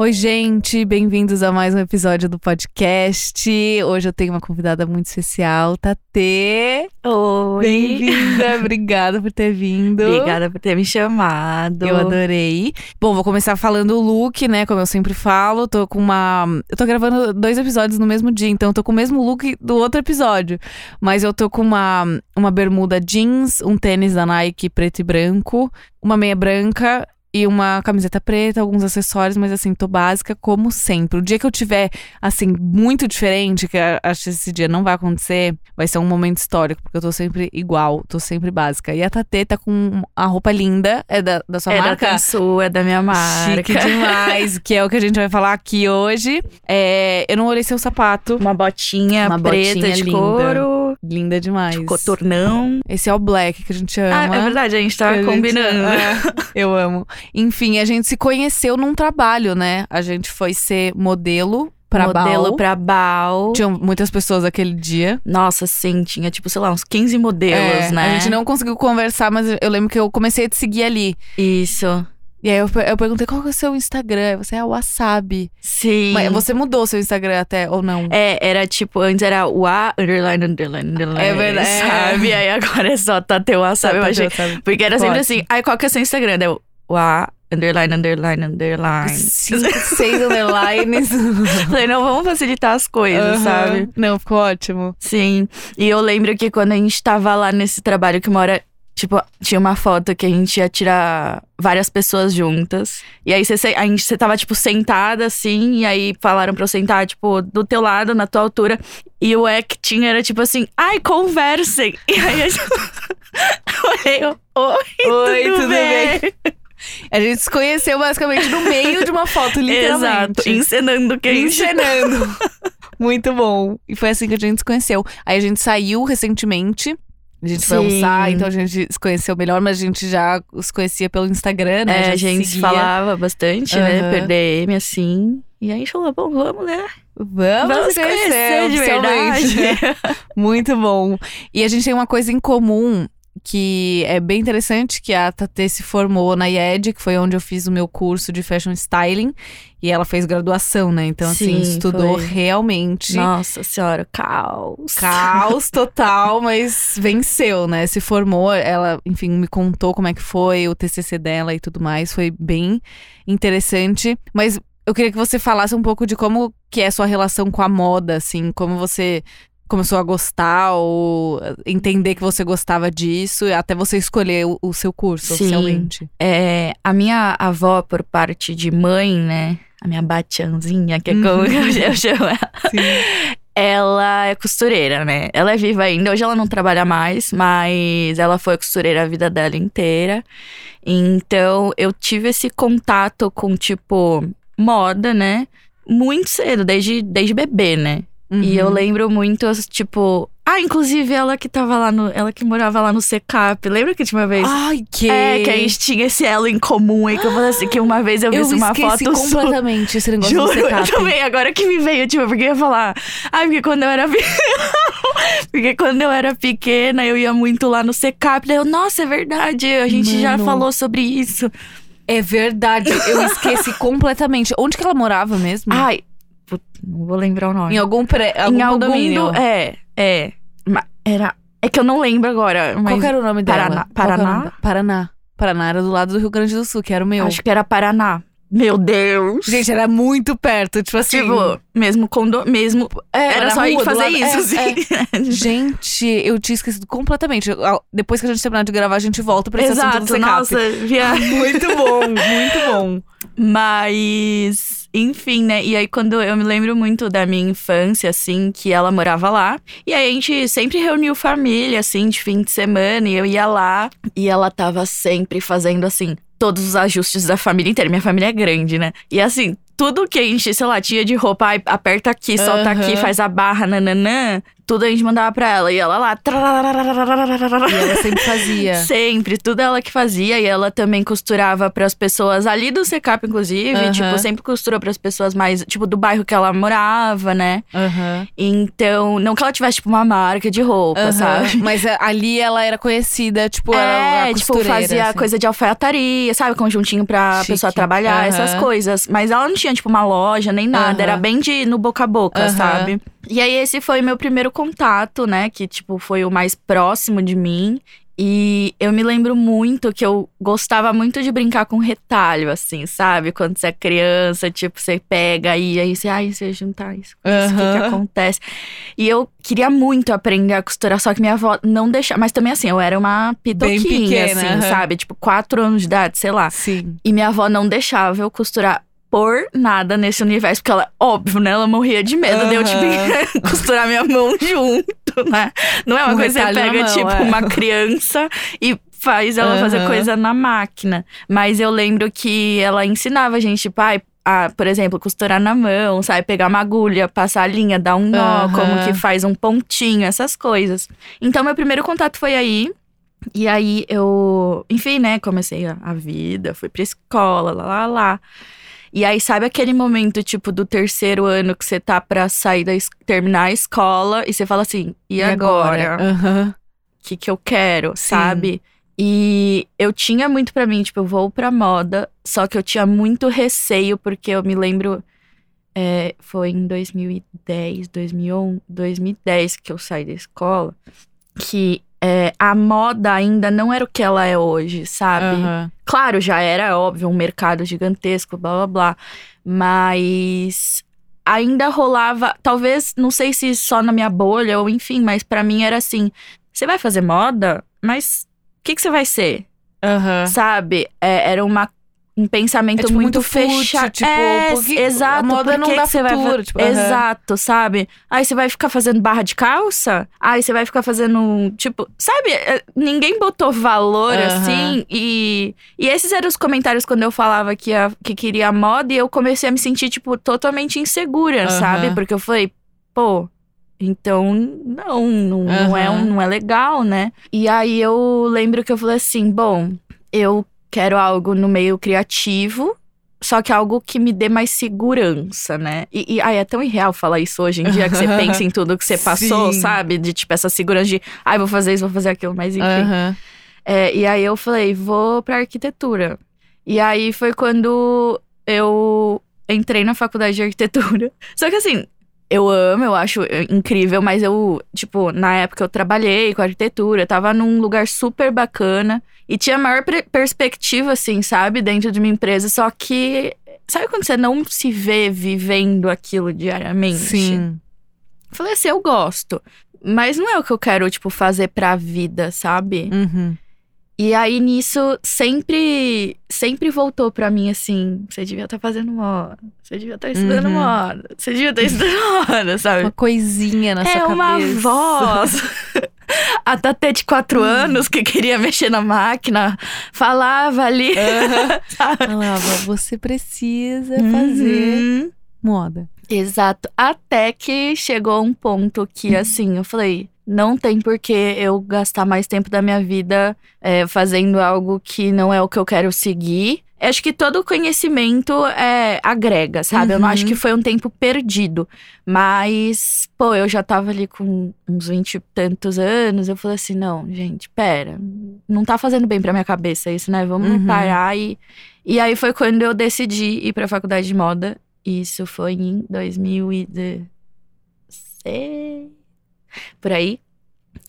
Oi, gente, bem-vindos a mais um episódio do podcast. Hoje eu tenho uma convidada muito especial, Tatê. Oi. Bem-vinda, obrigada por ter vindo. Obrigada por ter me chamado. Eu adorei. Bom, vou começar falando o look, né? Como eu sempre falo, tô com uma. Eu tô gravando dois episódios no mesmo dia, então eu tô com o mesmo look do outro episódio. Mas eu tô com uma, uma bermuda jeans, um tênis da Nike preto e branco, uma meia branca e uma camiseta preta, alguns acessórios, mas assim, tô básica como sempre. O dia que eu tiver, assim, muito diferente, que acho que esse dia não vai acontecer, vai ser um momento histórico, porque eu tô sempre igual, tô sempre básica. E a Tatê tá com a roupa linda, é da, da sua é marca? da Tansu, é da minha marca. Chique demais, que é o que a gente vai falar aqui hoje. É, eu não olhei seu sapato. Uma botinha Uma preta botinha de linda. couro, Linda demais. de cotornão. Esse é o black que a gente ama. Ah, é verdade, a gente gente- combinando. É, eu amo. Enfim, a gente se conheceu num trabalho, né? A gente foi ser modelo pra Modelo Bal. pra Bal. Tinham muitas pessoas aquele dia. Nossa, sim, tinha tipo, sei lá, uns 15 modelos, É, né? A gente não conseguiu conversar, mas eu lembro que eu comecei a te seguir ali. Isso. E aí eu, eu perguntei qual que é o seu Instagram. Você é o Wasabi. Sim. Mas você mudou seu Instagram até, ou não? É, era tipo, antes era o A, underline, underline, underline. É verdade. Sabe? Aí agora é só Tateu, sabe? Eu Tá, achei. Wasabi. Porque era sempre assim, aí qual que é seu Instagram? Daí eu, o A, underline, underline, underline. Cinco, seis underlines. Falei, não, vamos facilitar as coisas, Aham. sabe? Não, ficou ótimo. Sim. E eu lembro que quando a gente tava lá nesse trabalho, que uma hora, tipo, tinha uma foto que a gente ia tirar várias pessoas juntas. E aí você, a gente, você tava, tipo, sentada assim, e aí falaram pra eu sentar, tipo, do teu lado, na tua altura. E o que tinha era tipo assim, ai, conversem. E aí eu olhei, eu, oi, Oi, tudo, tudo bem? A gente se conheceu basicamente no meio de uma foto, literalmente. Exato, encenando o que a gente encenando. Muito bom. E foi assim que a gente se conheceu. Aí a gente saiu recentemente. A gente foi Sim. almoçar, então a gente se conheceu melhor, mas a gente já os conhecia pelo Instagram, né? É, a gente seguia. falava bastante, né? Aham. Per DM, assim. E aí a gente falou, bom, vamos, né? Vamos, Vamos se conhecer, conhecer de verdade. Muito bom. E a gente tem uma coisa em comum que é bem interessante, que a Tatê se formou na IED, que foi onde eu fiz o meu curso de fashion styling. E ela fez graduação, né? Então, assim, Sim, estudou foi. realmente. Nossa senhora, caos. Caos total, mas venceu, né? Se formou, ela, enfim, me contou como é que foi o TCC dela e tudo mais. Foi bem interessante. Mas eu queria que você falasse um pouco de como que é a sua relação com a moda, assim, como você começou a gostar ou entender que você gostava disso, até você escolher o, o seu curso Sim. oficialmente. É, a minha avó, por parte de mãe, né? A minha batianzinha, que é como Uhum. eu chamo ela. Ela é costureira, né? Ela é viva ainda. Hoje ela não trabalha mais, mas ela foi costureira a vida dela inteira. Então eu tive esse contato com, tipo, moda, né? Muito cedo, desde, desde bebê, né? E eu Uhum. lembro muito, tipo. Ah, inclusive ela que tava lá no. Ela que morava lá no Secap. Lembra que tinha uma vez? Ai, que... É, que a gente tinha esse elo em comum aí, que eu falei assim, que uma vez eu vi Eu uma foto sua. completamente esse negócio Juro, do eu secap. também, agora que me veio, tipo, porque eu ia falar. Ai, porque quando eu era. porque quando eu era pequena, eu ia muito lá no Secap. Daí eu, nossa, é verdade, a gente já Mano. falou sobre isso. É verdade, eu esqueci completamente. Onde que ela morava mesmo? Ai, não vou lembrar o nome. em algum pré, algum em algum condomínio. do- É, é. Era. É que eu não lembro agora. Mas Qual era o nome dela? Paraná-? Paraná. Paraná era do lado do Rio Grande do Sul, que era o meu. Acho que era Paraná. Meu Deus! Gente, era muito perto, tipo assim. Tipo, mesmo condo... mesmo. é, Era na só ir fazer lado- isso, é, assim. é. Gente, eu tinha esquecido completamente. Depois que a gente terminar de gravar, a gente volta pra esse assunto do Exato, secap. nossa, via... Muito bom, muito bom. Mas, enfim, né? E aí, quando eu me lembro muito da minha infância, assim, que ela morava lá. E aí a gente sempre reuniu família, assim, de fim de semana, e eu ia lá. E ela tava sempre fazendo, assim, todos os ajustes da família inteira. Minha família é grande, né? E assim. tudo que a gente, sei lá, tinha de roupa, aperta aqui, solta Aham. aqui, faz a barra, nananã. Tudo a gente mandava pra ela. E ela lá. E ela sempre fazia. Sempre, tudo ela que fazia. E ela também costurava pras pessoas ali do Secap, inclusive. Aham. Tipo, sempre costurou pras pessoas mais, tipo, do bairro que ela morava, né? Aham. Então, não que ela tivesse, tipo, uma marca de roupa, Aham. sabe? Mas ali ela era conhecida, tipo, era É, a tipo, fazia assim. coisa de alfaiataria, sabe? Conjuntinho pra Chique. pessoa trabalhar, essas coisas. Mas ela não tinha, tipo, uma loja nem nada. Era bem de no boca a boca, sabe? E aí, esse foi meu primeiro contato, né? Que, tipo, foi o mais próximo de mim. E eu me lembro muito que eu gostava muito de brincar com retalho, assim, sabe? Quando você é criança, tipo, você pega e aí você, ai, você juntar isso, o que, que acontece? E eu queria muito aprender a costurar, só que minha avó não deixava. Mas também, assim, eu era uma pitoquinha, pequena, assim, aham. sabe? Tipo, quatro anos de idade, sei lá. Sim. E minha avó não deixava eu costurar por nada nesse universo, porque ela, óbvio, né? Ela morria de medo de eu, tipo, costurar minha mão junto, né? Não é uma Um coisa que você pega, mão, tipo, é. uma criança e faz ela fazer coisa na máquina. Mas eu lembro que ela ensinava a gente, tipo, ai, a, por exemplo, costurar na mão, sabe? Pegar uma agulha, passar a linha, dar um nó, Aham. como que faz um pontinho, essas coisas. Então, meu primeiro contato foi aí. E aí eu, enfim, né, comecei a, a vida, fui pra escola, lá, lá, lá. E aí, sabe aquele momento, tipo, do terceiro ano que você tá pra sair da terminar a escola e você fala assim, e, agora? O Aham. que que eu quero, Sim. sabe? E eu tinha muito pra mim, tipo, eu vou pra moda, só que eu tinha muito receio, porque eu me lembro, é, foi em 2010, 2011, 2010 que eu saí da escola, que é, a moda ainda não era o que ela é hoje, sabe? Aham. Claro, já era óbvio um mercado gigantesco, blá blá blá. Mas ainda rolava, talvez, não sei se só na minha bolha ou enfim, mas pra mim era assim: você vai fazer moda, mas o que, que você vai ser? Aham. Sabe? É, era uma, um pensamento É, tipo, muito, muito fechado. tipo, é, por que- exato. a moda não dá você vai futuro, fa- tipo. Exato, sabe? Aí você vai ficar fazendo barra de calça? Aí você vai ficar fazendo, tipo, sabe? É, Ninguém botou valor assim. E, e esses eram os comentários quando eu falava que, ia- que queria moda e eu comecei a me sentir, tipo, totalmente insegura, sabe? Porque eu falei, pô. Então, não, não, não, é, não é legal, né? E aí eu lembro que eu falei assim: bom, eu quero algo no meio criativo, só que algo que me dê mais segurança, né? E, e ai, é tão irreal falar isso hoje em dia, que você pensa em tudo que você passou, Sim. sabe? De tipo, essa segurança de, ai, vou fazer isso, vou fazer aquilo, mas enfim. Aham. É, e aí eu falei, vou pra arquitetura. E aí foi quando eu entrei na faculdade de arquitetura. Só que assim, eu amo, eu acho incrível, mas eu, tipo, na época eu trabalhei com arquitetura, tava num lugar super bacana e tinha a maior perspectiva, assim, sabe, dentro de uma empresa. Só que, sabe quando você não se vê vivendo aquilo diariamente? Sim. Falei assim, eu gosto. Mas não é o que eu quero, tipo, fazer pra vida, sabe? Uhum. E aí nisso sempre sempre voltou pra mim assim, você devia estar fazendo moda, você devia estar estudando Uhum. moda, você devia estar estudando moda, Uma sabe? coisinha na É sua uma cabeça. voz. A Tatê de quatro anos que queria mexer na máquina, falava ali. Falava, você precisa fazer Uhum. Moda. Exato. Até que chegou um ponto que, assim, eu falei: não tem por que eu gastar mais tempo da minha vida é, fazendo algo que não é o que eu quero seguir. Eu Acho que todo conhecimento é, agrega, sabe? Eu não Uhum. acho que foi um tempo perdido. Mas, pô, eu já tava ali com uns vinte e tantos anos. Eu falei assim: não, gente, pera. Não tá fazendo bem pra minha cabeça isso, né? Vamos Uhum. parar e. E aí foi quando eu decidi ir pra faculdade de moda. Isso foi em 2016. Por aí.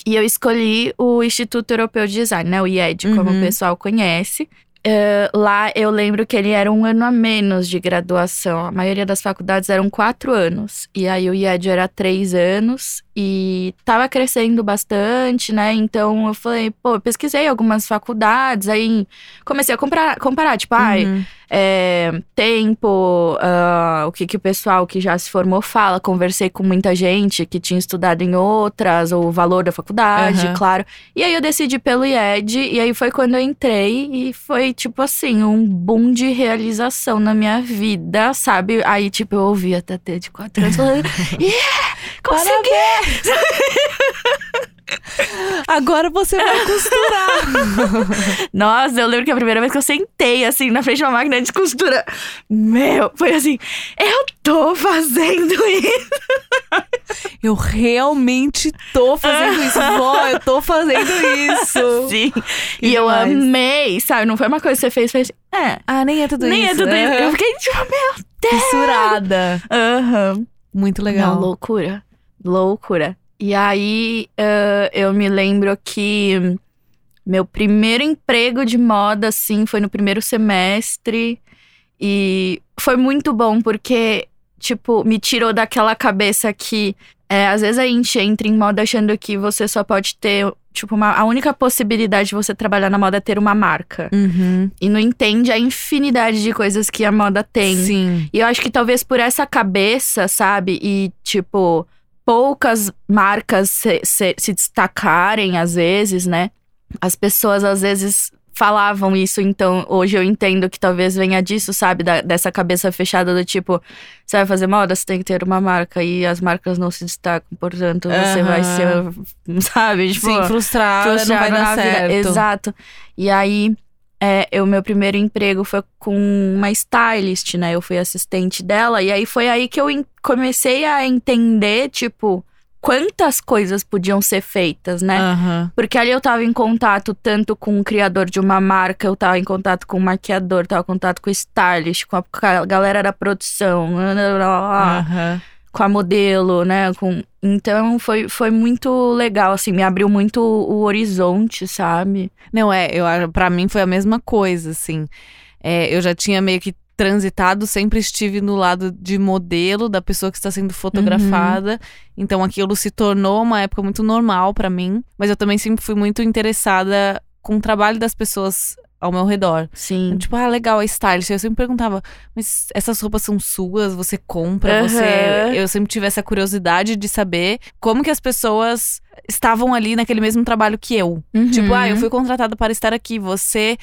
E eu escolhi o Instituto Europeu de Design, né? O IED, como Uhum. o pessoal conhece. Eh, lá eu lembro que ele era um ano a menos de graduação. A maioria das faculdades eram quatro anos. E aí o IED era três anos. E tava crescendo bastante, né? Então eu falei, pô, eu pesquisei algumas faculdades. Aí comecei a comprar, comparar, tipo, ai, Uhum. É, tempo, ah, o que, que o pessoal que já se formou fala. Conversei com muita gente que tinha estudado em outras, o valor da faculdade, Aham. claro. E aí eu decidi pelo IED, e aí foi quando eu entrei, e foi tipo assim, um boom de realização na minha vida, sabe? Aí, tipo, eu ouvi a Tatê de quatro anos falando, yeah, consegui! Agora você vai costurar. Nossa, eu lembro que a primeira vez que eu sentei, assim, na frente de uma máquina de costura, meu, foi assim, eu tô fazendo isso. eu realmente tô fazendo isso. Vó, eu tô fazendo isso. Sim. Que E eu amei, sabe? Não foi uma coisa que você fez, fez, é, Ah, nem é tudo nem isso. é tudo isso. Aham. Eu fiquei tipo, meu Fissurada. Aham. Muito legal. Não, loucura. Loucura. E aí, eh, eu me lembro que meu primeiro emprego de moda, assim, foi no primeiro semestre. E foi muito bom, porque, tipo, me tirou daquela cabeça que é, às vezes a gente entra em moda achando que você só pode ter, tipo, uma, a única possibilidade de você trabalhar na moda é ter uma marca. Uhum. E não entende a infinidade de coisas que a moda tem. Sim. E eu acho que talvez por essa cabeça, sabe? E, tipo, poucas marcas se, se, se destacarem às vezes, né? As pessoas às vezes falavam isso, então hoje eu entendo que talvez venha disso, sabe? Da- dessa cabeça fechada do tipo, você vai fazer moda, você tem que ter uma marca e as marcas não se destacam, portanto você vai ser, sabe? Tipo, Sim, frustrada, não vai dar na vida. certo. Exato. E aí, é, o meu primeiro emprego foi com uma stylist, né? Eu fui assistente dela. E aí foi aí que eu comecei a entender, tipo, quantas coisas podiam ser feitas, né? Aham. Porque ali eu tava em contato tanto com o criador de uma marca, eu tava em contato com o maquiador, tava em contato com o stylist, com a galera da produção, blá, blá, blá, Aham. Com a modelo, né? Com... Então foi, foi muito legal, assim, me abriu muito o horizonte, sabe? Não, é, eu, pra mim foi a mesma coisa, assim. É, eu já tinha meio que transitado, sempre estive no lado de modelo da pessoa que está sendo fotografada. Então aquilo se tornou uma época muito normal pra mim. Mas eu também sempre fui muito interessada com o trabalho das pessoas ao meu redor. Sim. Tipo, ah, legal, a stylist. Eu sempre perguntava, mas essas roupas são suas? Você compra? Aham. Você. Eu sempre tive essa curiosidade de saber como que as pessoas estavam ali naquele mesmo trabalho que eu. Tipo, Uhum. ah, eu fui contratada para estar aqui. Você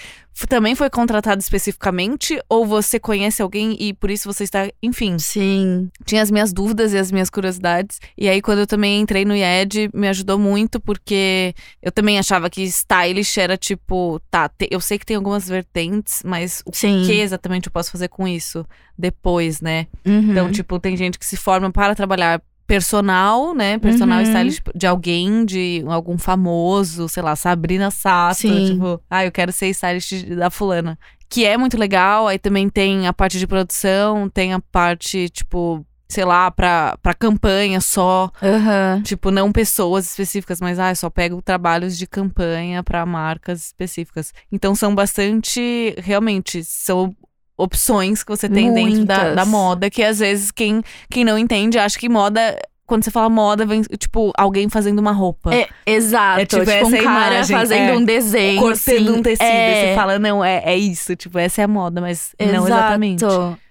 também foi contratada especificamente? Ou você conhece alguém e por isso você está. Enfim, Sim. tinha as minhas dúvidas e as minhas curiosidades. E aí, quando eu também entrei no IED, me ajudou muito, porque eu também achava que stylish era tipo, tá, te- eu sei que tem algumas vertentes, mas o Sim. que exatamente eu posso fazer com isso depois, né? Uhum. Então, tipo, tem gente que se forma para trabalhar personal, né? Personal Uhum. stylist de alguém, de algum famoso, sei lá, Sabrina Sato. Sim. Tipo, ah, eu quero ser stylist da fulana. Que é muito legal. Aí também tem a parte de produção, tem a parte, tipo, sei lá, pra, pra campanha só. Aham. Tipo, não pessoas específicas, mas ah, só pego trabalhos de campanha pra marcas específicas. Então são bastante, realmente, são opções que você tem dentro da, Muitas. da moda, que às vezes quem, quem não entende acha que moda. Quando você fala moda, vem, tipo, alguém fazendo uma roupa. É, exato. É tipo tipo, um essa cara imagem, fazendo é. um desenho. Cortando assim. um tecido. É, você fala, não, é, é isso. Tipo, essa é a moda, mas não exato. exatamente.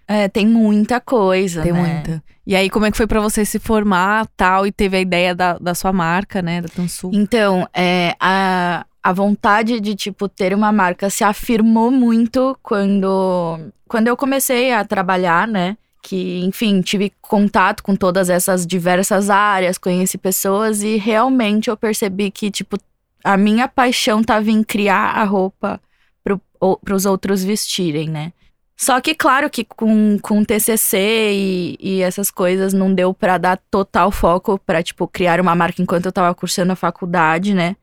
É, tem muita coisa, Tem né? muita. E aí, como é que foi pra você se formar tal? E teve a ideia da, da sua marca, né? Da Tansu. Então, é, a, a vontade de, tipo, ter uma marca se afirmou muito quando, quando eu comecei a trabalhar, né? Que, enfim, tive contato com todas essas diversas áreas, conheci pessoas e realmente eu percebi que, tipo, a minha paixão tava em criar a roupa para os outros vestirem, né? Só que, claro, que com, com TCC e, e essas coisas não deu pra dar total foco pra, tipo, criar uma marca enquanto eu tava cursando a faculdade, né?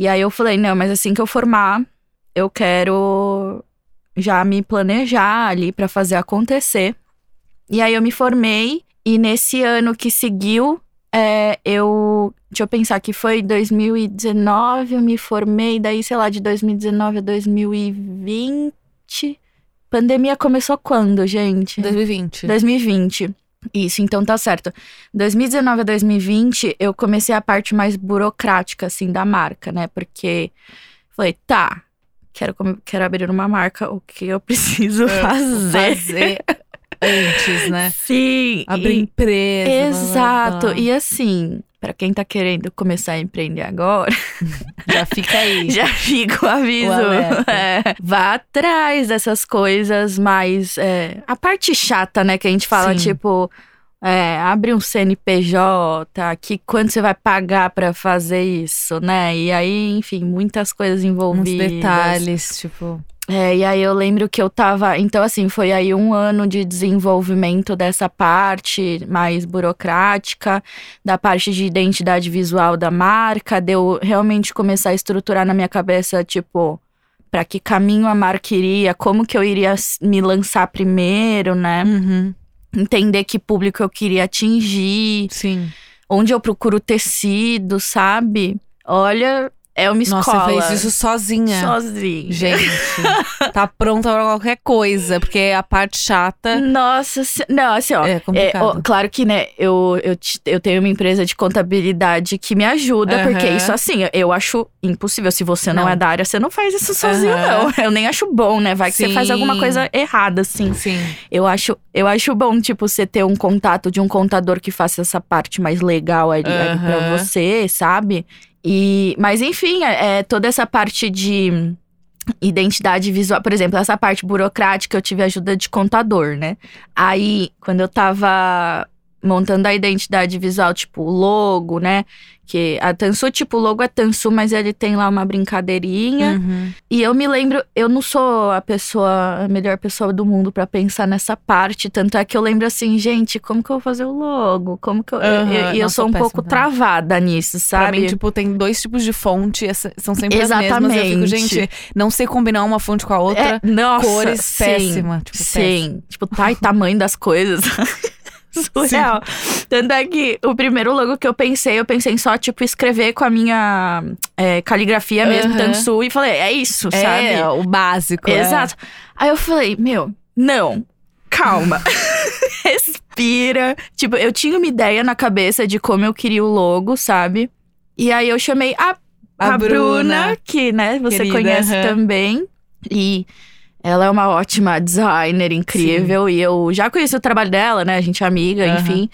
E aí eu falei, não, mas assim que eu formar, eu quero já me planejar ali pra fazer acontecer. E aí eu me formei e nesse ano que seguiu, é, eu. Deixa eu pensar que foi 2019, eu me formei, daí, sei lá, de 2019 a 2020. Pandemia começou quando, gente? 2020. 2020. Isso, então tá certo. 2019 a 2020, eu comecei a parte mais burocrática, assim, da marca, né? Porque falei, tá, quero, quero abrir uma marca, o que eu preciso É, fazer? Fazer antes, né? Sim. Abrir e- empresa. blá, blá, Exato. blá. E assim, pra quem tá querendo começar a empreender agora, Já fica aí. já fica o aviso. O. É, vá atrás dessas coisas mais. é, a parte chata, né? Que a gente fala, Sim. tipo. É, abre um CNPJ, que quanto você vai pagar pra fazer isso, né? E aí, enfim, muitas coisas Uns envolvidas. detalhes, tipo. É, e aí eu lembro que eu tava. Então, assim, foi aí um ano de desenvolvimento dessa parte mais burocrática, da parte de identidade visual da marca, de eu realmente começar a estruturar na minha cabeça, tipo, pra que caminho a marca iria, como que eu iria me lançar primeiro, né? Uhum. Entender que público eu queria atingir, Sim. onde eu procuro tecido, sabe? Olha, é uma escola. Nossa, você fez isso sozinha. sozinha. Gente, tá pronta pra qualquer coisa, porque a parte chata Nossa, não, assim, ó. é É, complicado. ó, claro que, né, eu, eu, eu tenho uma empresa de contabilidade que me ajuda, porque Aham. isso, assim, eu acho impossível. Se você não, Não. é da área, você não faz isso sozinho, Aham. não. Eu nem acho bom, né? Vai que você faz Sim. alguma coisa errada, assim. Sim. Eu acho, eu acho bom, tipo, você ter um contato de um contador que faça essa parte mais legal ali, ali pra você, sabe? E, mas enfim, é, é toda essa parte de identidade visual, por exemplo, essa parte burocrática eu tive ajuda de contador, né? Aí, quando eu tava montando a identidade visual, tipo, o logo, né? Que a Tansu, tipo, o logo é Tansu, mas ele tem lá uma brincadeirinha. Uhum. E eu me lembro, eu não sou a pessoa, a melhor pessoa do mundo pra pensar nessa parte. Tanto é que eu lembro assim, gente, como que eu vou fazer o logo? Como que eu. Aham, eu- E eu sou um péssima pouco travada nisso, Pra sabe? mim, tipo, tem dois tipos de fonte, são sempre as mesmas. Eu fico, Exatamente. gente, não sei combinar uma fonte com a outra. É, nossa, cores sim, péssima, tipo, sim. Tipo, tá e tamanho das coisas. Surreal. Tanto é que o primeiro logo que eu pensei, eu pensei em só, tipo, escrever com a minha é, caligrafia mesmo, Aham. Tansu, e falei, é isso, É, sabe? o básico. é. Exato. Aí eu falei, meu, não, calma. Respira. Tipo, eu tinha uma ideia na cabeça de como eu queria o logo, sabe? E aí eu chamei a, A a, Bruna, Bruna, que, né, você querida, conhece aham. também. E ela é uma ótima designer, incrível. E eu já conheci o trabalho dela, né? A gente é amiga, Aham. enfim.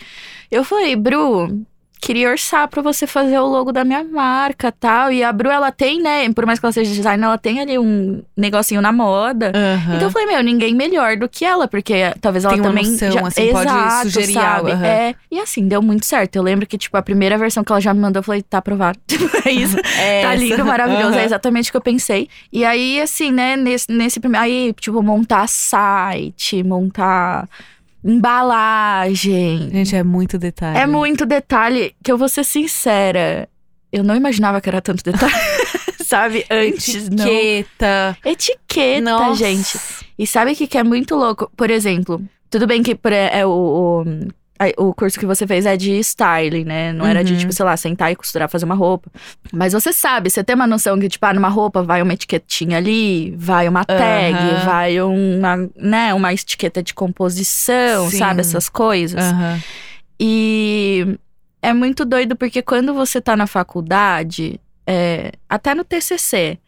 Eu falei, Bru, queria orçar pra você fazer o logo da minha marca tal. E a Bru, ela tem, né? Por mais que ela seja designer, ela tem ali um negocinho na moda. Aham. Então eu falei, meu, ninguém melhor do que ela, porque talvez ela Tem uma também. noção, já... assim, pode Exato, sugerir sabe? algo, aham. É. E assim, deu muito certo. Eu lembro que, tipo, a primeira versão que ela já me mandou, eu falei, tá aprovado. Tipo, é isso. É Tá lindo, maravilhoso. Aham. É exatamente o que eu pensei. E aí, assim, né, nesse, nesse primeiro. Aí, tipo, montar site, montar embalagem. Gente, é muito detalhe. É muito detalhe que eu vou ser sincera. Eu não imaginava que era tanto detalhe. Sabe? Antes, não. Etiqueta. Etiqueta, Nossa. gente. E sabe o que, que é muito louco? Por exemplo, tudo bem que por- é o, o, o curso que você fez é de styling, né? Não era de, Uhum. tipo, sei lá, sentar e costurar, fazer uma roupa. Mas você sabe, você tem uma noção que, tipo, ah, numa roupa vai uma etiquetinha ali, vai uma tag, Aham. vai uma, né, uma etiqueta de composição, Sim. sabe? Essas coisas. Aham. E é muito doido porque quando você tá na faculdade, é, até no TCC,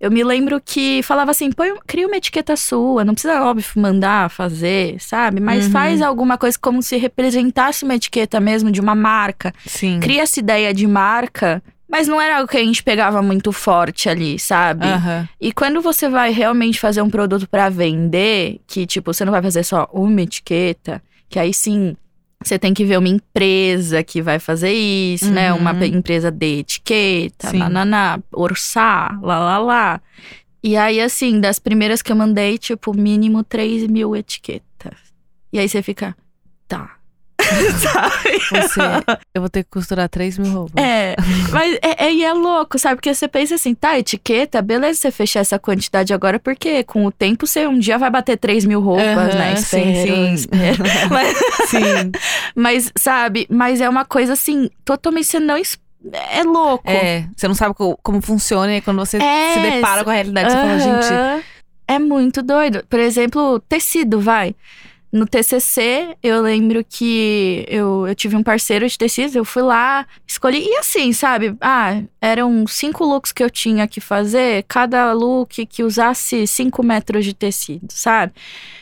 eu me lembro que falava assim: põe, cria uma etiqueta sua, não precisa, óbvio, mandar fazer, sabe? Mas Uhum. faz alguma coisa como se representasse uma etiqueta mesmo de uma marca. Sim. Cria essa ideia de marca. Mas não era algo que a gente pegava muito forte ali, sabe? Aham. E quando você vai realmente fazer um produto pra vender, que tipo, você não vai fazer só uma etiqueta, que aí sim você tem que ver uma empresa que vai fazer isso, né? Uhum. Uma pe- empresa de etiqueta, Sim. nananá, orçar, lá, lá, lá. E aí, assim, das primeiras que eu mandei, tipo, mínimo 3 mil etiquetas. E aí você fica, tá. Sabe? Você, eu vou ter que costurar 3 mil roupas. É, mas é, é, e é louco, sabe? Porque você pensa assim, tá, etiqueta, beleza você fechar essa quantidade agora, porque com o tempo você um dia vai bater 3 mil roupas, Aham, né? sim, Espero, sim. espero. mas, Sim. mas, sabe, mas é uma coisa assim, totalmente você não. É louco. É, você não sabe co- como funciona e quando você É, se depara com a realidade, você fala, gente. É muito doido. Por exemplo, tecido, vai. No TCC, eu lembro que eu, eu tive um parceiro de tecidos, eu fui lá, escolhi. E assim, sabe? Ah, eram cinco looks que eu tinha que fazer, cada look que usasse cinco metros de tecido, sabe?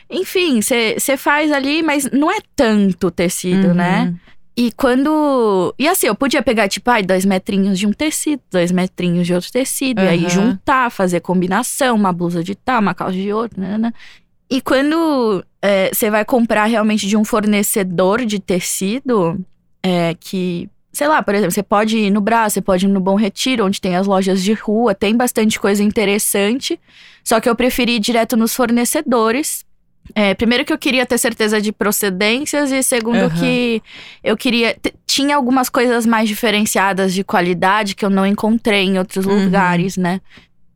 Enfim, você faz ali, mas não é tanto tecido, Uhum. né? E quando. E assim, eu podia pegar, tipo, ai, dois metrinhos de um tecido, dois metrinhos de outro tecido, e aí juntar, fazer combinação, uma blusa de tal, uma calça de outro, né. E quando é, você vai comprar realmente de um fornecedor de tecido, é, que, sei lá, por exemplo, você pode ir no Brás, você pode ir no Bom Retiro, onde tem as lojas de rua, tem bastante coisa interessante. Só que eu preferi ir direto nos fornecedores. É, primeiro que eu queria ter certeza de procedências e segundo Aham. que eu queria tinha algumas coisas mais diferenciadas de qualidade que eu não encontrei em outros Uhum. lugares, né?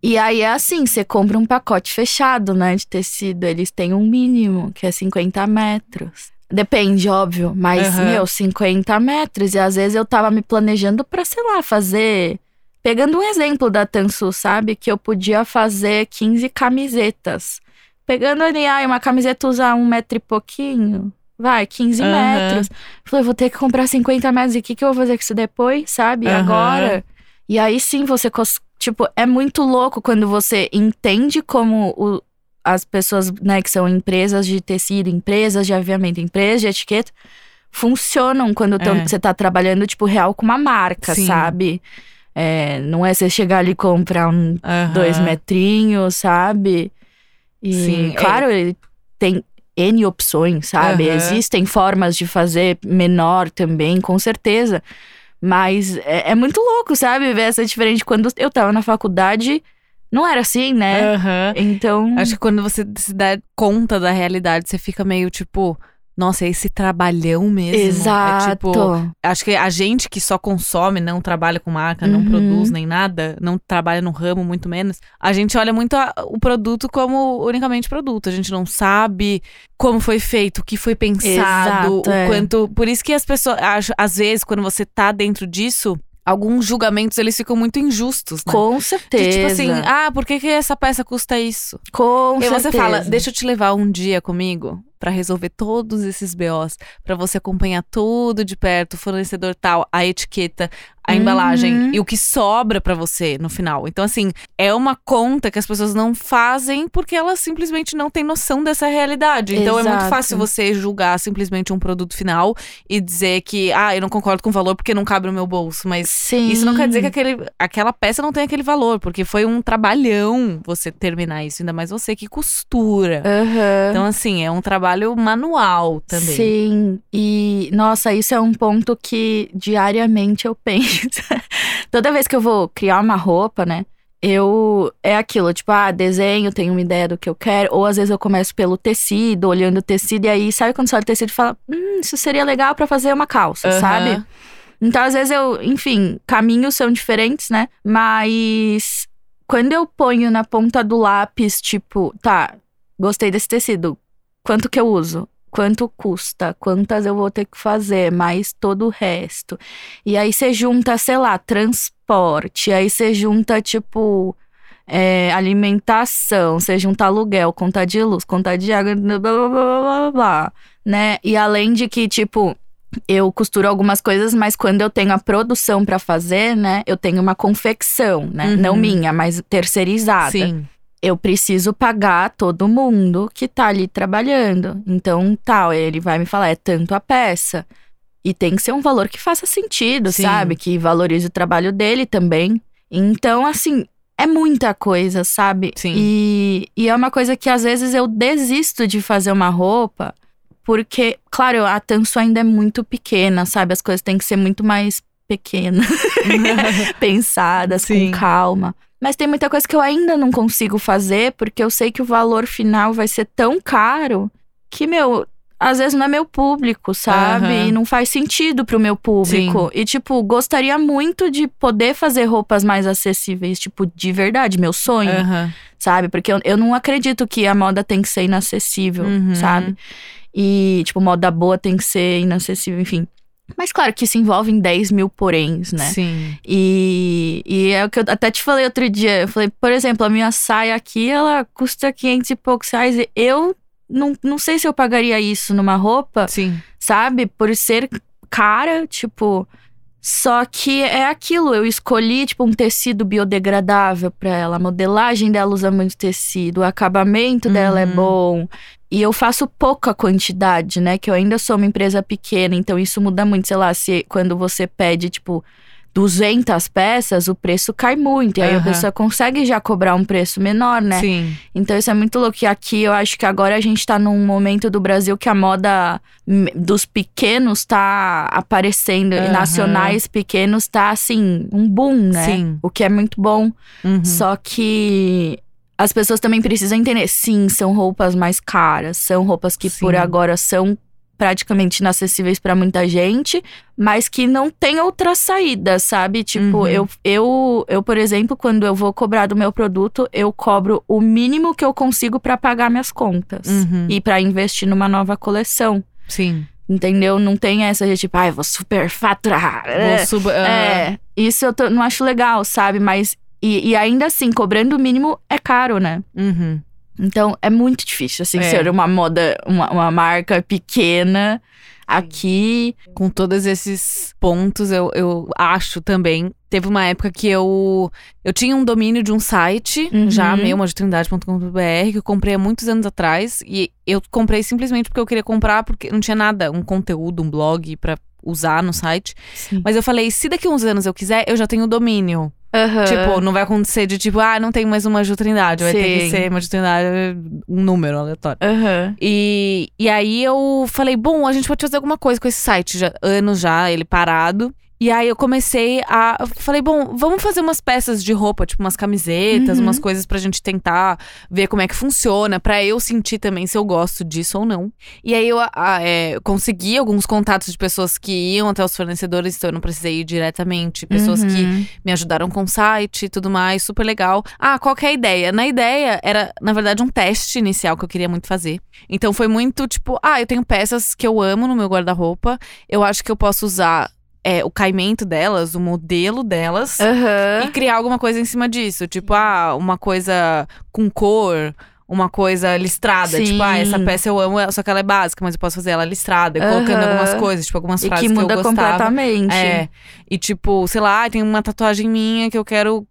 E aí é assim, você compra um pacote fechado, né, de tecido, eles têm um mínimo, que é 50 metros. Depende, óbvio, mas, Aham. meu, 50 metros. E às vezes eu tava me planejando pra, sei lá, fazer. Pegando um exemplo da Tansu, sabe? Que eu podia fazer 15 camisetas. Pegando ali, ai, uma camiseta usa um metro e pouquinho. Vai, 15 Aham. metros. Falei, vou ter que comprar 50 metros. E o que, que eu vou fazer com isso depois, sabe? Aham. Agora. E aí sim você. Tipo, é muito louco quando você entende como o- as pessoas, né, que são empresas de tecido, empresas de aviamento, empresas de etiqueta, funcionam quando tão- É. você tá trabalhando, tipo, real com uma marca, Sim. sabe? É, não é você chegar ali e comprar um Aham. dois metrinhos, sabe? E, Sim, é. claro, ele tem N opções, sabe? Aham. Existem formas de fazer menor também, com certeza. Mas é, é muito louco, sabe? Ver essa diferença. Quando eu tava na faculdade, não era assim, né? Aham. Então. Acho que quando você se dá conta da realidade, você fica meio tipo, nossa, é esse trabalhão mesmo. Exato. É tipo, acho que a gente que só consome, não trabalha com marca, não Uhum. produz nem nada, não trabalha no ramo, muito menos, a gente olha muito a- o produto como unicamente produto. A gente não sabe como foi feito, o que foi pensado, Exato, o é. quanto. Por isso que as pessoas, acho, às vezes, quando você tá dentro disso, alguns julgamentos eles ficam muito injustos, né? com De, certeza. tipo assim, ah, por que, que essa peça custa isso? com E certeza. você fala, deixa eu te levar um dia comigo pra resolver todos esses BOs, pra você acompanhar tudo de perto, o fornecedor tal, a etiqueta, a Uhum. embalagem e o que sobra pra você no final. Então assim, é uma conta que as pessoas não fazem porque elas simplesmente não têm noção dessa realidade. Então é muito Exato. fácil você julgar simplesmente um produto final e dizer que, ah, eu não concordo com o valor porque não cabe no meu bolso, mas Sim. isso não quer dizer que aquele, aquela peça não tem aquele valor, porque foi um trabalhão você terminar isso, ainda mais você que costura. Aham. Então, assim, é um trabalho manual também. Sim, e nossa, isso é um ponto que diariamente eu penso. Toda vez que eu vou criar uma roupa, né? Eu. É aquilo, tipo, ah, desenho, tenho uma ideia do que eu quero. Ou às vezes eu começo pelo tecido, olhando o tecido, e aí, sabe quando você olha o tecido e fala, hum, isso seria legal pra fazer uma calça, Aham. sabe? Então, às vezes eu, enfim, caminhos são diferentes, né? Mas quando eu ponho na ponta do lápis, tipo, tá, gostei desse tecido, quanto que eu uso? Quanto custa? Quantas eu vou ter que fazer? Mais todo o resto. E aí você junta, sei lá, transporte. Aí você junta, tipo, é, alimentação. Você junta aluguel, conta de luz, conta de água, blá, blá, blá, blá, blá, né? E além de que, tipo, eu costuro algumas coisas, mas quando eu tenho a produção pra fazer, né? Eu tenho uma confecção, né? Uhum. Não minha, mas terceirizada Sim. Eu preciso pagar todo mundo que tá ali trabalhando. Então, tal, ele vai me falar, é tanto a peça. E tem que ser um valor que faça sentido, Sim. sabe? Que valorize o trabalho dele também. Então, assim, é muita coisa, sabe? Sim. E, e é uma coisa que às vezes eu desisto de fazer uma roupa, porque, claro, a tanso ainda é muito pequena, sabe? As coisas têm que ser muito mais pequenas, pensadas, Sim. com calma. Mas tem muita coisa que eu ainda não consigo fazer, porque eu sei que o valor final vai ser tão caro que, meu, às vezes não é meu público, sabe? Aham. E não faz sentido pro meu público. E, tipo, gostaria muito de poder fazer roupas mais acessíveis, tipo, de verdade, meu sonho, Aham. sabe? Porque eu, eu não acredito que a moda tem que ser inacessível, Uhum. sabe? E, tipo, moda boa tem que ser inacessível, enfim. Mas claro que isso envolve em 10 mil poréns, né? Sim. E, e é o que eu até te falei outro dia. Eu falei, por exemplo, a minha saia aqui, ela custa 500 e poucos reais. E eu não, não sei se eu pagaria isso numa roupa, Sim. sabe? Por ser cara, tipo. Só que é aquilo, eu escolhi, tipo, um tecido biodegradável pra ela. A modelagem dela usa muito tecido, o acabamento dela é Uhum. bom. E eu faço pouca quantidade, né? Que eu ainda sou uma empresa pequena, então isso muda muito. Sei lá, se quando você pede, tipo, 200 peças, o preço cai muito. E aí a Aham. pessoa consegue já cobrar um preço menor, né? Sim. Então isso é muito louco. E aqui eu acho que agora a gente tá num momento do Brasil que a moda hum, dos pequenos tá aparecendo. E Aham. nacionais pequenos tá assim, um boom, né? Sim. O que é muito bom. Uhum. Só que as pessoas também precisam entender. Sim, são roupas mais caras. São roupas que por Sim. agora são praticamente inacessíveis pra muita gente, mas que não tem outra saída, sabe? Tipo, Uhum. eu, eu, eu, por exemplo, quando eu vou cobrar do meu produto, eu cobro o mínimo que eu consigo pra pagar minhas contas Uhum. e pra investir numa nova coleção. Sim. Entendeu? Não tem essa de tipo, ai, vou super faturar. Vou sub- ah, É, isso eu tô- não acho legal, sabe? Mas, e, e ainda assim, cobrando o mínimo é caro, né? uhum. Então é muito difícil, assim, É. ser uma moda, uma, uma marca pequena aqui. Com todos esses pontos, eu, eu acho também. Teve uma época que eu, eu tinha um domínio de um site, Uhum. já meu, moditrindade.com.br, que eu comprei há muitos anos atrás. E eu comprei simplesmente porque eu queria comprar, porque não tinha nada, um conteúdo, um blog pra usar no site. Mas eu falei, se daqui a uns anos eu quiser, eu já tenho o domínio. Aham. Tipo, não vai acontecer de tipo, ah, não tem mais uma Ju Trindade. Vai ter que Sim. ser uma Ju Trindade, um número aleatório. Aham. E, e aí eu falei, bom, a gente pode fazer alguma coisa com esse site, já, anos já, ele parado. E aí eu comecei a. Falei, bom, vamos fazer umas peças de roupa, tipo umas camisetas, Uhum. umas coisas pra gente tentar ver como é que funciona, pra eu sentir também se eu gosto disso ou não. E aí eu ah, é, consegui alguns contatos de pessoas que iam até os fornecedores, então eu não precisei ir diretamente. Pessoas que Uhum. me ajudaram com o site e tudo mais, super legal. Ah, qual que é a ideia? Na ideia era, na verdade, um teste inicial que eu queria muito fazer. Então foi muito tipo, ah, eu tenho peças que eu amo no meu guarda-roupa, eu acho que eu posso usar é, o caimento delas, o modelo delas. Aham. E criar alguma coisa em cima disso. Tipo, ah, uma coisa com cor, uma coisa listrada. Sim. Tipo, ah, essa peça eu amo, só que ela é básica, mas eu posso fazer ela listrada, colocando Aham. algumas coisas, tipo, algumas E frases que que, muda eu gostava. completamente. É. E tipo, sei lá, tem uma tatuagem minha que eu quero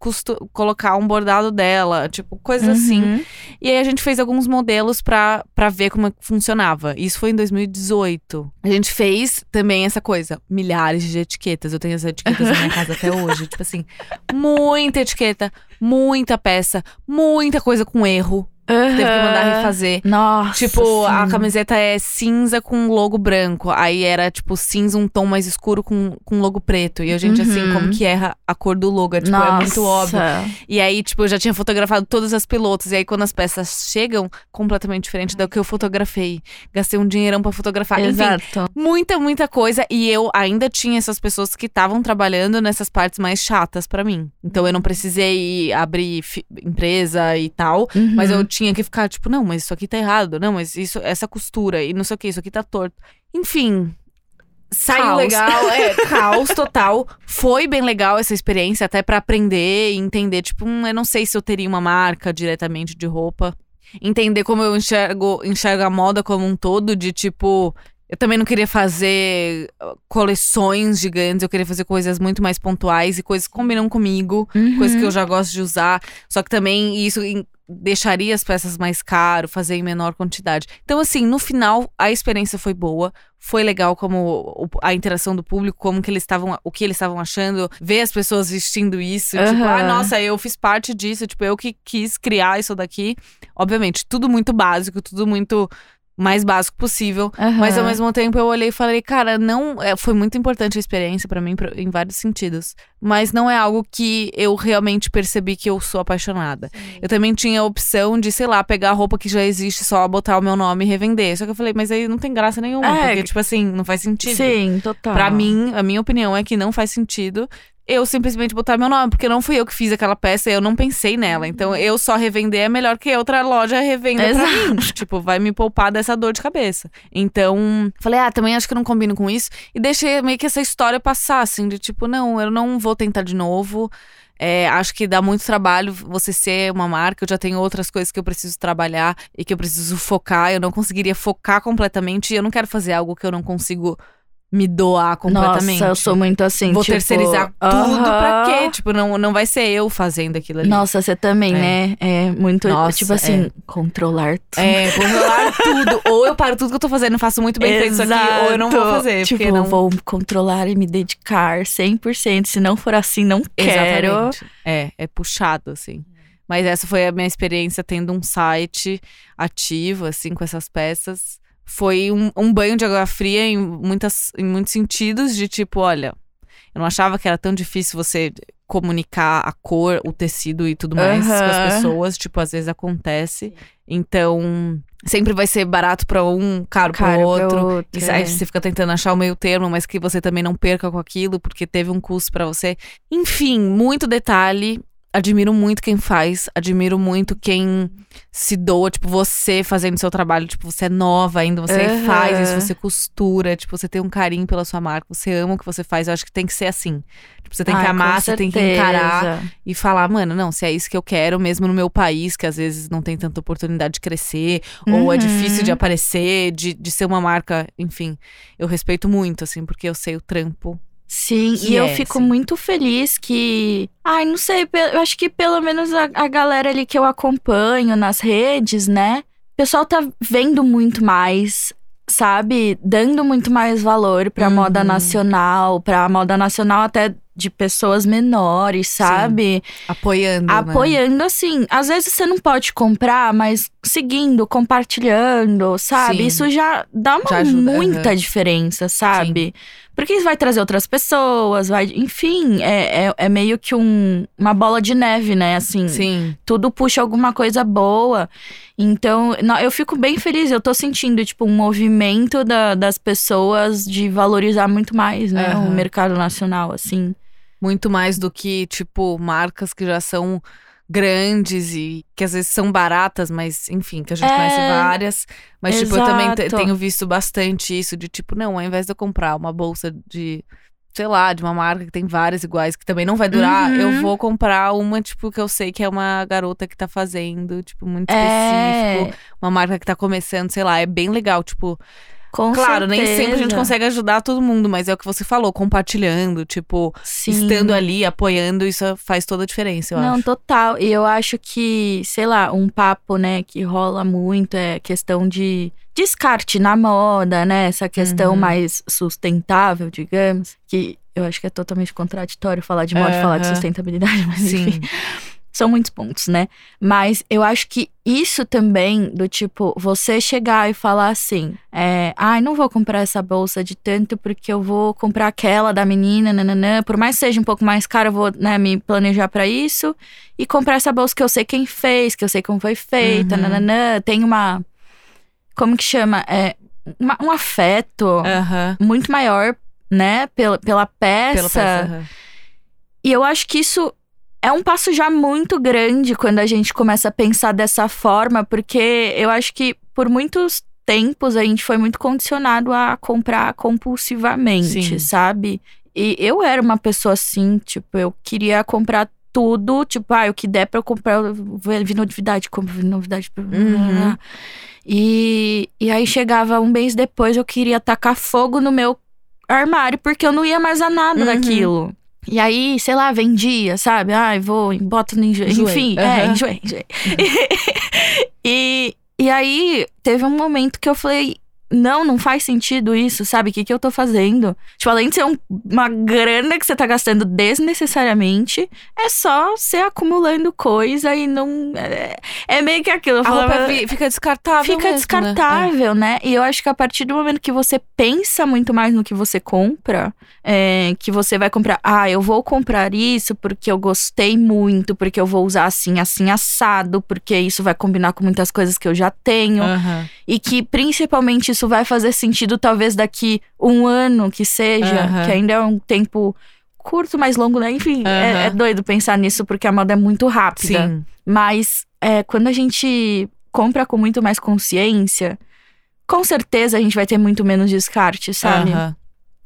colocar um bordado dela. Tipo, coisas assim. Uhum. E aí a gente fez alguns modelos pra, pra ver como é que funcionava. Isso foi em 2018. A gente fez também essa coisa, milhares de etiquetas. Eu tenho essas etiquetas na minha casa até hoje. Tipo assim, muita etiqueta, muita peça, muita coisa com erro. Teve que mandar refazer. Nossa. Tipo, a sim. camiseta é cinza com logo branco. Aí era, tipo, cinza, um tom mais escuro com, com logo preto. E a gente, assim, Uhum. como que erra a cor do logo? É, tipo, Nossa. é muito óbvio. E aí, tipo, eu já tinha fotografado todas as pilotos. E aí, quando as peças chegam, completamente diferente do que eu fotografei. Gastei um dinheirão pra fotografar. Enfim, Exato. muita, muita coisa. E eu ainda tinha essas pessoas que estavam trabalhando nessas partes mais chatas pra mim. Então, eu não precisei abrir empresa e tal. Mas Uhum. eu tinha que ficar, tipo, não, mas isso aqui tá errado. Não, mas isso, essa costura e não sei o que, isso aqui tá torto. Enfim. Saiu Caos. legal, é, caos total. Foi bem legal essa experiência, até pra aprender e entender, tipo, hum, eu não sei se eu teria uma marca diretamente de roupa. Entender como eu enxergo, enxergo a moda como um todo, de tipo. Eu também não queria fazer uh, coleções gigantes, eu queria fazer coisas muito mais pontuais e coisas que combinam comigo Uhum. coisa que eu já gosto de usar. Só que também isso deixaria as peças mais caro, fazer em menor quantidade. Então, assim, no final, a experiência foi boa. Foi legal como a interação do público, como que eles estavam, o que eles estavam achando, ver as pessoas vestindo isso, tipo, Aham. ah, nossa, eu fiz parte disso, tipo, eu que quis criar isso daqui. Obviamente, tudo muito básico, tudo muito mais básico possível. Mas ao mesmo tempo eu olhei e falei, cara, não. é, foi muito importante a experiência pra mim em vários sentidos. Mas não é algo que eu realmente percebi que eu sou apaixonada. Eu também tinha a opção de, sei lá, pegar a roupa que já existe, só botar o meu nome e revender. Só que eu falei, mas aí não tem graça nenhuma. É. Porque, tipo assim, não faz sentido. Sim, total. Pra mim, a minha opinião é que não faz sentido eu simplesmente botar meu nome, porque não fui eu que fiz aquela peça, eu não pensei nela. Então, eu só revender é melhor que outra loja revenda pra Exato. mim. tipo, vai me poupar dessa dor de cabeça. Então, falei, ah, também acho que eu não combino com isso. E deixei meio que essa história passar, assim, de tipo, não, eu não vou tentar de novo. É, acho que dá muito trabalho você ser uma marca. Eu já tenho outras coisas que eu preciso trabalhar e que eu preciso focar. Eu não conseguiria focar completamente. E eu não quero fazer algo que eu não consigo me doar completamente. Nossa, eu sou muito assim, Vou tipo, terceirizar tudo aham. pra quê? Tipo, não, não vai ser eu fazendo aquilo ali. Nossa, você também, É. né? É muito, Nossa, tipo assim, controlar tudo. É, vou rolar tudo. Ou eu paro tudo que eu tô fazendo, faço muito bem feito isso aqui, ou eu não vou fazer. Tipo, não... vou controlar e me dedicar 100%. Se não for assim, não quero. Exatamente. É, é puxado, assim. Mas essa foi a minha experiência tendo um site ativo, assim, com essas peças. Foi um, um banho de água fria em, muitas, em muitos sentidos, de tipo, olha, eu não achava que era tão difícil você comunicar a cor, o tecido e tudo mais com as pessoas. Tipo, às vezes acontece. Então, sempre vai ser barato pra um, caro, Cara, pro outro. outro, E aí é. você fica tentando achar o meio termo, mas que você também não perca com aquilo, porque teve um custo pra você. Enfim, muito detalhe. Admiro muito quem faz, admiro muito quem se doa, tipo, você fazendo seu trabalho, tipo, você é nova ainda, você Aham. faz isso, você costura, tipo, você tem um carinho pela sua marca, você ama o que você faz, eu acho que tem que ser assim. Tipo, você tem que Ai, amar, com você tem que encarar e falar, mano, não, se é isso que eu quero, mesmo no meu país, que às vezes não tem tanta oportunidade de crescer, ou é Uhum. difícil de aparecer, de, de ser uma marca, enfim. Eu respeito muito, assim, porque eu sei o trampo. Sim, e eu é, fico sim. muito feliz que. Ai, não sei, eu acho que pelo menos a, a galera ali que eu acompanho nas redes, né? O pessoal tá vendo muito mais, sabe? Dando muito mais valor pra Uhum. moda nacional, pra moda nacional até de pessoas menores, sabe? Apoiando. né? Apoiando, assim. Às vezes você não pode comprar, mas seguindo, compartilhando, sabe? Sim. Isso já dá uma Já ajuda, muita aham. diferença, sabe? Porque isso vai trazer outras pessoas, vai. Enfim, é, é, é meio que um, uma bola de neve, né? Assim, Sim. tudo puxa alguma coisa boa. Então, não, eu fico bem feliz. Eu tô sentindo, tipo, um movimento da- das pessoas de valorizar muito mais, né? Aham. O mercado nacional, assim. Muito mais do que, tipo, marcas que já são grandes e que às vezes são baratas, mas enfim, que a gente É, conhece várias. Mas, tipo, eu também te- exato. tenho visto bastante isso de, tipo, não, ao invés de eu comprar uma bolsa de, sei lá, de uma marca que tem várias iguais, que também não vai durar, Uhum. eu vou comprar uma, tipo, que eu sei que é uma garota que tá fazendo, tipo, muito É. específico. Uma marca que tá começando, sei lá, é bem legal, tipo. Com claro, nem sempre a gente certeza. consegue ajudar todo mundo, mas é o que você falou, compartilhando, tipo, Sim. estando ali, apoiando, isso faz toda a diferença, eu Não, acho. total. E eu acho que, sei lá, um papo, né, que rola muito é questão de descarte na moda, né? Essa questão Uhum. mais sustentável, digamos. Que eu acho que é totalmente contraditório falar de moda e falar de sustentabilidade, mas Sim. enfim. São muitos pontos, né? Mas eu acho que isso também, do tipo, você chegar e falar assim: é, ai, não vou comprar essa bolsa de tanto porque eu vou comprar aquela da menina, nananã. Por mais que seja um pouco mais caro, eu vou né, me planejar pra isso. E comprar essa bolsa que eu sei quem fez, que eu sei como foi feita, Uhum. nananã. Tem uma. Como que chama? É, uma- um afeto Aham. muito maior, né? Pela, pela peça. Pela peça. aham. E eu acho que isso é um passo já muito grande quando a gente começa a pensar dessa forma, porque eu acho que por muitos tempos a gente foi muito condicionado a comprar compulsivamente, Sim. sabe? E eu era uma pessoa assim, tipo, eu queria comprar tudo, tipo, ah, o que der pra eu comprar, eu vi novidade, compro vi novidade. Uhum. E, e aí chegava um mês depois, eu queria tacar fogo no meu armário, porque eu não ia mais a nada Uhum. daquilo. E aí, sei lá, vendia, sabe? Ai, vou, boto no enjoei. Enfim, é, Aham. enjoei, enjoei. e, e aí, teve um momento que eu falei. Não, não faz sentido isso, sabe? O que, que eu tô fazendo? Tipo, além de ser um- uma grana que você tá gastando desnecessariamente, é só você acumulando coisa e não. É, é meio que aquilo. Eu A roupa falava, fi- fica descartável. fica mesmo, né? descartável, né? E eu acho que a partir do momento que você pensa muito mais no que você compra, é, que você vai comprar, ah, eu vou comprar isso porque eu gostei muito, porque eu vou usar assim, assim, assado, porque isso vai combinar com muitas coisas que eu já tenho. É. Aham. E que principalmente isso vai fazer sentido, talvez daqui um ano que seja, Aham. que ainda é um tempo curto, mais longo, né? Enfim, é, Aham. é doido pensar nisso porque a moda é muito rápida. Sim. Mas é, quando a gente compra com muito mais consciência, com certeza a gente vai ter muito menos descarte, sabe? Aham.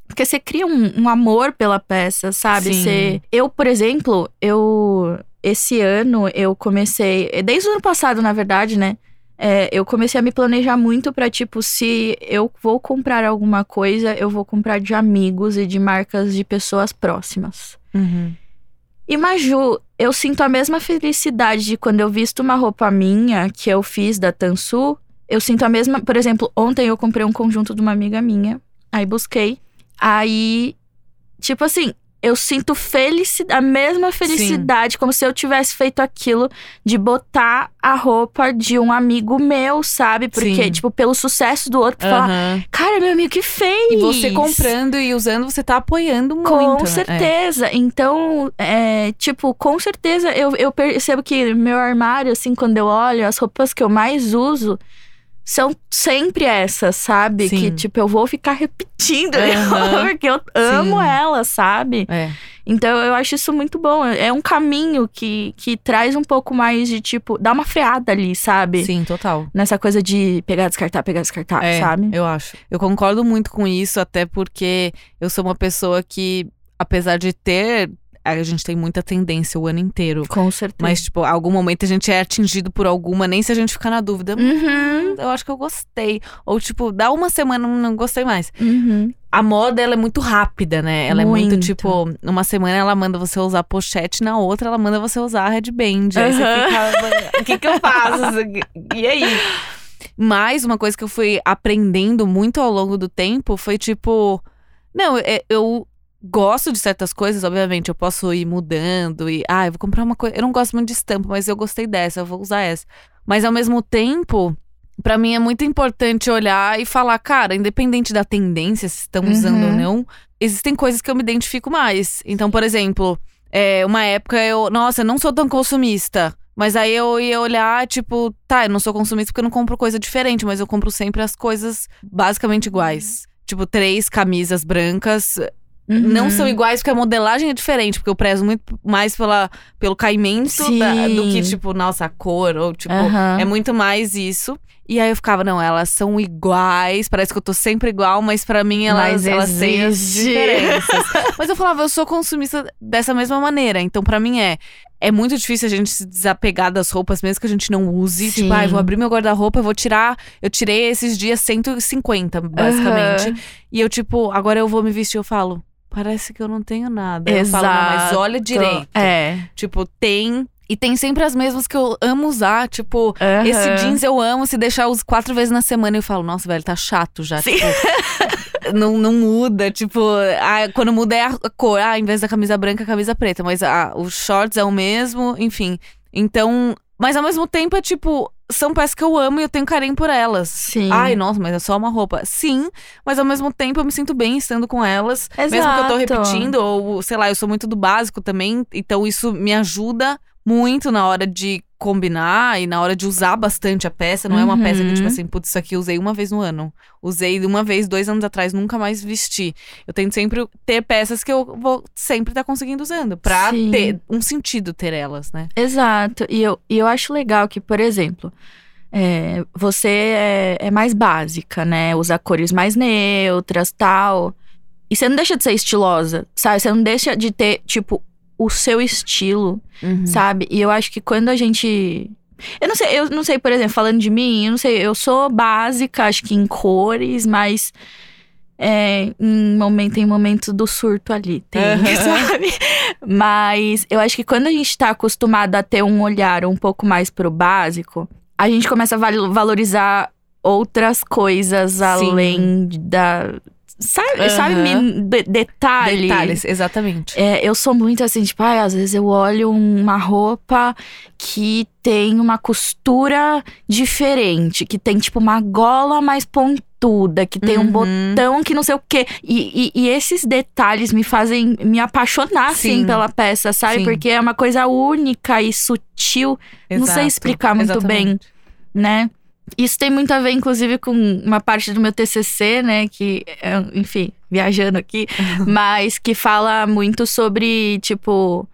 Porque você cria um, um amor pela peça, sabe? Sim. Você, eu, por exemplo, eu. Esse ano eu comecei. Desde o ano passado, na verdade, né? É, eu comecei a me planejar muito pra, tipo, se eu vou comprar alguma coisa, eu vou comprar de amigos e de marcas de pessoas próximas. Uhum. E Maju, eu sinto a mesma felicidade de quando eu visto uma roupa minha que eu fiz da Tansu. Eu sinto a mesma. Por exemplo, ontem eu comprei um conjunto de uma amiga minha. Aí busquei. Aí, tipo assim, eu sinto felicidade, a mesma felicidade, como se eu tivesse feito aquilo de botar a roupa de um amigo meu, sabe? Porque, Sim. tipo, pelo sucesso do outro, falar, Aham. cara, meu amigo que fez. E você comprando e usando, você tá apoiando muito. Com né? certeza. Então, é, tipo, com certeza eu, eu percebo que meu armário, assim, quando eu olho, as roupas que eu mais uso são sempre essas, sabe? Sim. Que, tipo, eu vou ficar repetindo, Aham. porque eu amo Sim. elas, sabe? É. Então, eu acho isso muito bom. É um caminho que, que traz um pouco mais de, tipo, dá uma freada ali, sabe? Sim, total. Nessa coisa de pegar, descartar, pegar, descartar, É, sabe? eu acho. Eu concordo muito com isso, até porque eu sou uma pessoa que, apesar de ter. A gente tem muita tendência o ano inteiro. Com certeza. Mas, tipo, algum momento a gente é atingido por alguma, nem se a gente ficar na dúvida. Uhum, Eu acho que eu gostei. Ou, tipo, dá uma semana, não gostei mais. uhum. A moda, ela é muito rápida, né? Ela é Muito. muito, tipo, uma semana ela manda você usar pochete, na outra ela manda você usar a headband. Aí você Aham. fica, o que que eu faço? E aí? Mas uma coisa que eu fui aprendendo muito ao longo do tempo foi, tipo... Não, é- eu gosto de certas coisas, obviamente. Eu posso ir mudando e... Ah, eu vou comprar uma coisa... Eu não gosto muito de estampa, mas eu gostei dessa, eu vou usar essa. Mas ao mesmo tempo... Pra mim é muito importante olhar e falar, cara, independente da tendência, se estão usando ou Uhum. não, existem coisas que eu me identifico mais. Então, por exemplo, é, uma época eu, nossa, eu não sou tão consumista. Mas aí eu ia olhar, tipo, tá, eu não sou consumista porque eu não compro coisa diferente, mas eu compro sempre as coisas basicamente iguais. Tipo, três camisas brancas. Não Uhum. são iguais porque a modelagem é diferente, porque eu prezo muito mais pela, pelo caimento da- do que, tipo, nossa, a cor, ou tipo, Aham. é muito mais isso. E aí eu ficava, não, elas são iguais, parece que eu tô sempre igual, mas pra mim elas, elas têm as diferenças. mas eu falava, eu sou consumista dessa mesma maneira. Então pra mim é. É muito difícil a gente se desapegar das roupas, mesmo que a gente não use. Sim. Tipo, ah, eu vou abrir meu guarda-roupa, eu vou tirar. Eu tirei esses dias 150, basicamente. Aham. E eu, tipo, agora eu vou me vestir, eu falo. Parece que eu não tenho nada. Eu falo, mas Exato. olha direito. É. Tipo, tem. E tem sempre as mesmas que eu amo usar. Tipo, Aham. esse jeans eu amo. Se deixar uso quatro vezes na semana, eu falo, nossa, velho, tá chato já. Sim. Tipo, não, não muda. Tipo, ah, quando muda é a cor. Ah, em vez da camisa branca, a camisa preta. Mas ah, os shorts é o mesmo, enfim. Então. Mas ao mesmo tempo é tipo. São peças que eu amo e eu tenho carinho por elas. Sim. Ai, nossa, mas é só uma roupa. Sim, mas ao mesmo tempo eu me sinto bem estando com elas. Mesmo que eu tô Exato. repetindo, ou sei lá, eu sou muito do básico também. Então isso me ajuda muito na hora de combinar e na hora de usar bastante a peça. Não é uma peça que, Uhum. tipo assim, putz, isso aqui eu usei uma vez no ano. Usei uma vez, dois anos atrás, nunca mais vesti. Eu tento sempre ter peças que eu vou sempre estar conseguindo usando. Pra Sim. ter um sentido ter elas, né? Exato. E eu, e eu acho legal que, por exemplo, é, você é, é mais básica, né? Usa cores mais neutras tal. E você não deixa de ser estilosa, sabe? Você não deixa de ter, tipo, o seu estilo, Uhum. sabe? E eu acho que quando a gente. Eu não sei, eu não sei, por exemplo, falando de mim, eu não sei, eu sou básica, acho que em cores, mas é, em momento em momento do surto ali, tem, Aham. sabe? Mas eu acho que quando a gente tá acostumado a ter um olhar um pouco mais pro básico, a gente começa a val- valorizar outras coisas além da. Sabe, Aham. sabe me- de- detalhe. Detalhes, exatamente. É, eu sou muito assim, tipo, ai, às vezes eu olho uma roupa que tem uma costura diferente, que tem, tipo, uma gola mais pontuda, que tem um Uhum. botão que não sei o quê. E, e- e esses detalhes me fazem me apaixonar, assim, Sim. pela peça, sabe? Sim. Porque é uma coisa única e sutil, Não sei Exato, explicar muito exatamente. né? Isso tem muito a ver, inclusive, com uma parte do meu TCC, né? Que, é, enfim, viajando aqui, mas que fala muito sobre, tipo,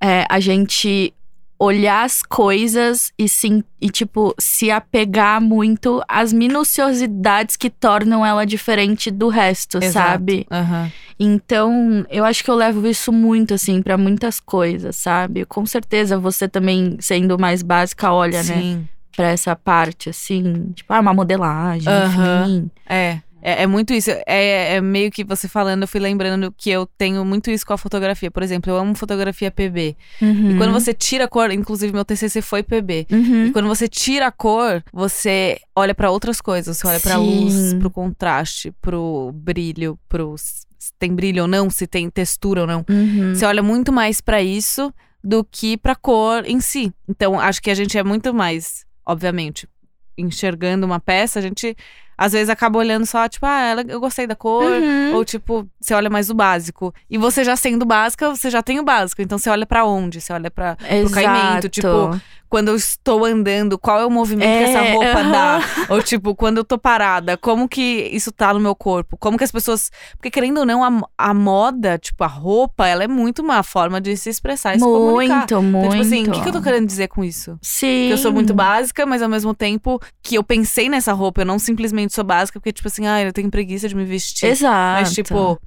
é, a gente olhar as coisas e, sim, e, tipo, se apegar muito às minuciosidades que tornam ela diferente do resto, Exato. sabe? Aham. Então, eu acho que eu levo isso muito, assim, pra muitas coisas, sabe? Com certeza você também, sendo mais básica, olha, né? Pra essa parte, assim, tipo, ah, uma modelagem, Aham. enfim. É. É, é muito isso. É, é meio que você falando, eu fui lembrando que eu tenho muito isso com a fotografia. Por exemplo, eu amo fotografia PB. E quando você tira a cor, inclusive meu TCC foi PB. Uhum. E quando você tira a cor, você olha pra outras coisas. Você olha pra Sim. luz, pro contraste, pro brilho, pro se tem brilho ou não, se tem textura ou não. Uhum. Você olha muito mais pra isso do que pra cor em si. Então, acho que a gente é muito mais, obviamente, enxergando uma peça, a gente às vezes acaba olhando só, tipo, ah, ela- eu gostei da cor. Uhum. Ou, tipo, você olha mais o básico. E você já sendo básica, você já tem o básico. Então, você olha pra onde? Você olha pra, pro caimento. Tipo, quando eu estou andando, qual é o movimento que essa É, roupa aham. dá? Ou, tipo, quando eu tô parada, como que isso tá no meu corpo? Como que as pessoas. Porque, querendo ou não, a, a moda, tipo, a roupa, ela é muito uma forma de se expressar e se comunicar. Muito, muito. Então, tipo assim, o que, que eu tô querendo dizer com isso? Sim. Que eu sou muito básica, mas ao mesmo tempo que eu pensei nessa roupa, eu não simplesmente sou básica, porque, tipo assim, ah, eu tenho preguiça de me vestir. Exato. Mas, tipo.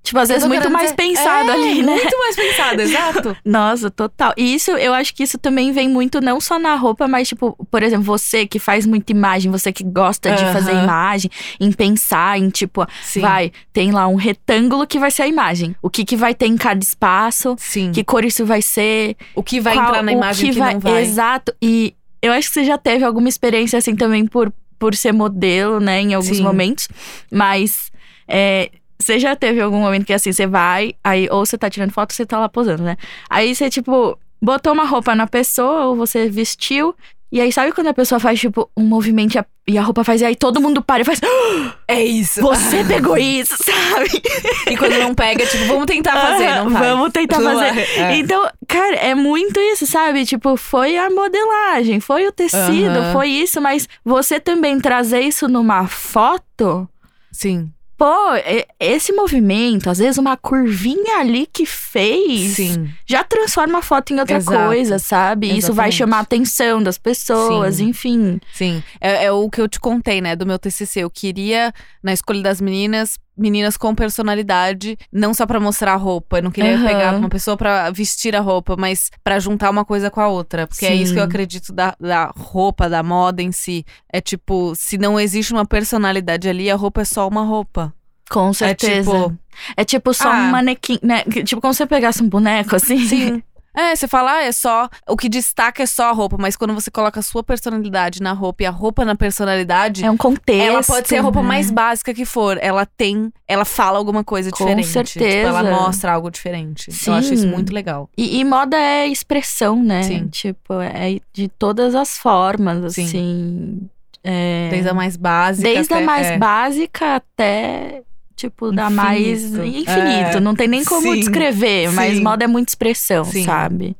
Tipo, às eu vezes muito mais dizer- pensado É, ali, né? Muito mais pensado, exato. Nossa, total. E isso, eu acho que isso também vem muito não só na roupa, mas, tipo, por exemplo, você que faz muita imagem, você que gosta de Aham. fazer imagem, em pensar, em tipo, Sim. vai, tem lá um retângulo que vai ser a imagem. O que, que vai ter em cada espaço, Sim. que cor isso vai ser. o que vai qual- entrar na imagem que, não vai. Exato. E eu acho que você já teve alguma experiência assim também por, por ser modelo, né, em alguns Sim. momentos. Mas é, você já teve algum momento que assim, você vai, aí ou você tá tirando foto ou você tá lá posando, né? Aí você, tipo, botou uma roupa na pessoa, ou você vestiu. E aí, sabe quando a pessoa faz, tipo, um movimento e a, e a roupa faz, e aí todo mundo para e faz. "Ah, É isso. Você pegou isso, sabe? E quando não pega, tipo, vamos tentar fazer, não vai. Vamos tentar fazer. é. Então, cara, é muito isso, sabe? Tipo, foi a modelagem, foi o tecido, Aham. foi isso, mas você também trazer isso numa foto. Sim, Pô, e- esse movimento, às vezes uma curvinha ali que fez, sim. já transforma a foto em outra Exato. coisa, sabe? Isso vai Exatamente. chamar a atenção das pessoas, Sim. enfim. Sim, é, é o que eu te contei, né, do meu TCC. Eu queria, na escolha das meninas, meninas com personalidade, não só pra mostrar a roupa. Eu não queria Aham. pegar uma pessoa pra vestir a roupa, mas pra juntar uma coisa com a outra. Porque é isso que eu Sim. acredito da, da roupa, da moda em si. É tipo, se não existe uma personalidade ali, a roupa é só uma roupa. Com É certeza. tipo, É tipo só Ah. um manequim, né? Tipo como se você pegasse um boneco, assim. Sim. É, você fala, ah, é só. O que destaca é só a roupa, mas quando você coloca a sua personalidade na roupa e a roupa na personalidade. É um contexto. Ela pode ser a roupa mais básica que for. Ela tem. Ela fala alguma coisa Com diferente. Tipo, certeza. ela mostra algo diferente. Eu acho isso Sim. muito legal. E, e moda é expressão, né? Sim. Tipo, é de todas as formas, Sim. assim. É, Desde a mais básica. desde até, a mais é. básica até, tipo, da mais Infinito. É. Não tem nem como Sim. descrever, mas Sim. moda é muita expressão, Sim. sabe?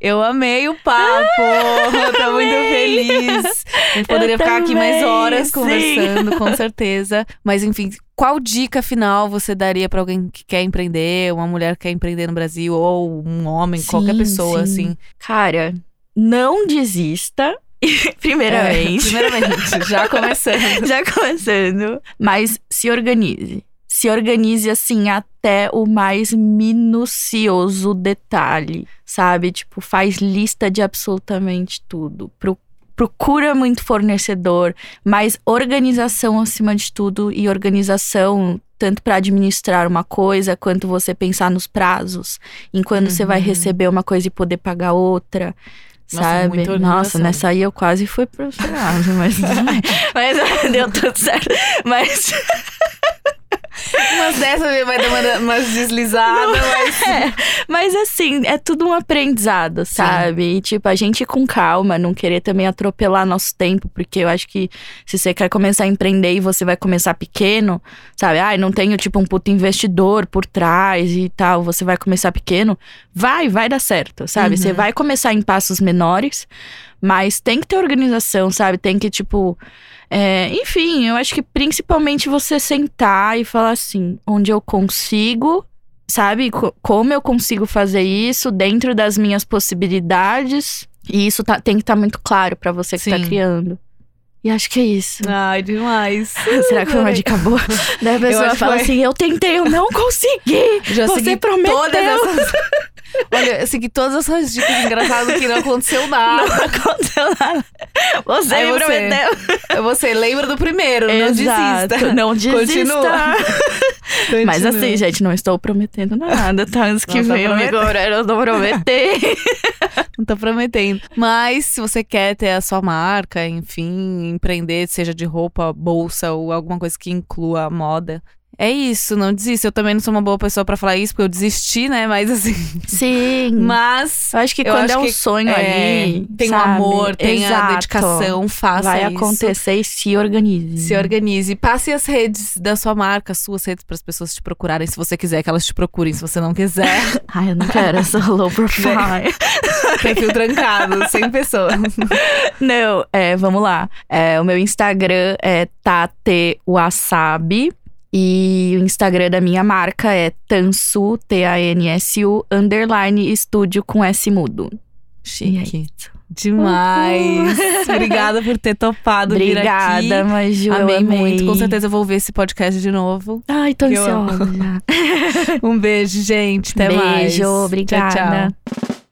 Eu amei o papo. Tô muito feliz. A gente poderia ficar aqui mais horas conversando, com certeza. Mas enfim, qual dica final você daria pra alguém que quer empreender, uma mulher que quer empreender no Brasil, ou um homem, qualquer pessoa, sim. assim? Cara, não desista. Primeiramente. É, primeiramente, já começando. Já começando. Mas se organize. Se organize assim até o mais minucioso detalhe, sabe? Tipo, faz lista de absolutamente tudo. Pro- procura muito fornecedor, mas organização acima de tudo e organização tanto para administrar uma coisa quanto você pensar nos prazos, em quando você vai Uhum. receber uma coisa e poder pagar outra. Nossa, Sabe? Nossa, nessa aí eu quase fui profissional, mas. Mas deu tudo certo. Mas Umas dessas vai dar uma, umas deslizadas, mas. É, mas assim, é tudo um aprendizado, sabe? E tipo, a gente ir com calma, não querer também atropelar nosso tempo, porque eu acho que se você quer começar a empreender e você vai começar pequeno, sabe? Ai, não tenho tipo um puto investidor por trás e tal, você vai começar pequeno, vai, vai dar certo, sabe? Você Uhum. vai começar em passos menores, mas tem que ter organização, sabe? Tem que, tipo. É, enfim, eu acho que principalmente você sentar e falar assim: onde eu consigo sabe, co- como eu consigo fazer isso dentro das minhas possibilidades. E isso tá- tem que estar muito claro pra você que tá Sim. criando. E acho que é isso. Ai, demais. Será que foi uma dica boa? Daí a pessoa fala foi. assim: eu tentei, eu não consegui. Já Você prometeu. todas essas. Olha, eu segui todas essas dicas engraçadas que não aconteceu nada. Não aconteceu nada. Você Aí me você, prometeu. Você lembra do primeiro, não Exato, desista. Não desista. Continua. Mas assim, gente, não estou prometendo nada, tá? Antes que Não tá venham me cobrar, eu não prometer. Não tô prometendo. Mas se você quer ter a sua marca, enfim, empreender, seja de roupa, bolsa ou alguma coisa que inclua a moda. É isso, não desista. Eu também não sou uma boa pessoa pra falar isso, porque eu desisti, né? Mas assim. Sim. Mas. eu acho que eu quando acho é um sonho é, ali. tem o sabe? amor, tem a Exato. dedicação, faça Vai isso. acontecer e se organize. Se organize. Passe as redes da sua marca, as suas redes, para as pessoas te procurarem. Se você quiser que elas te procurem. Se você não quiser, Ai, eu não quero essa low profile. perfil trancado, 100 pessoas. não, é, vamos lá. É, o meu Instagram é tatewasabi. E o Instagram da minha marca é Tansu, T-A-N-S-U, underline estúdio com S mudo. É Chique. isso. Demais. Obrigada por ter topado vir aqui. Obrigada, Maju. Amei, amei muito. Com certeza eu vou ver esse podcast de novo. Ai, tô ansiosa. Um beijo, gente. Até mais. Beijo, obrigada. Tchau, tchau.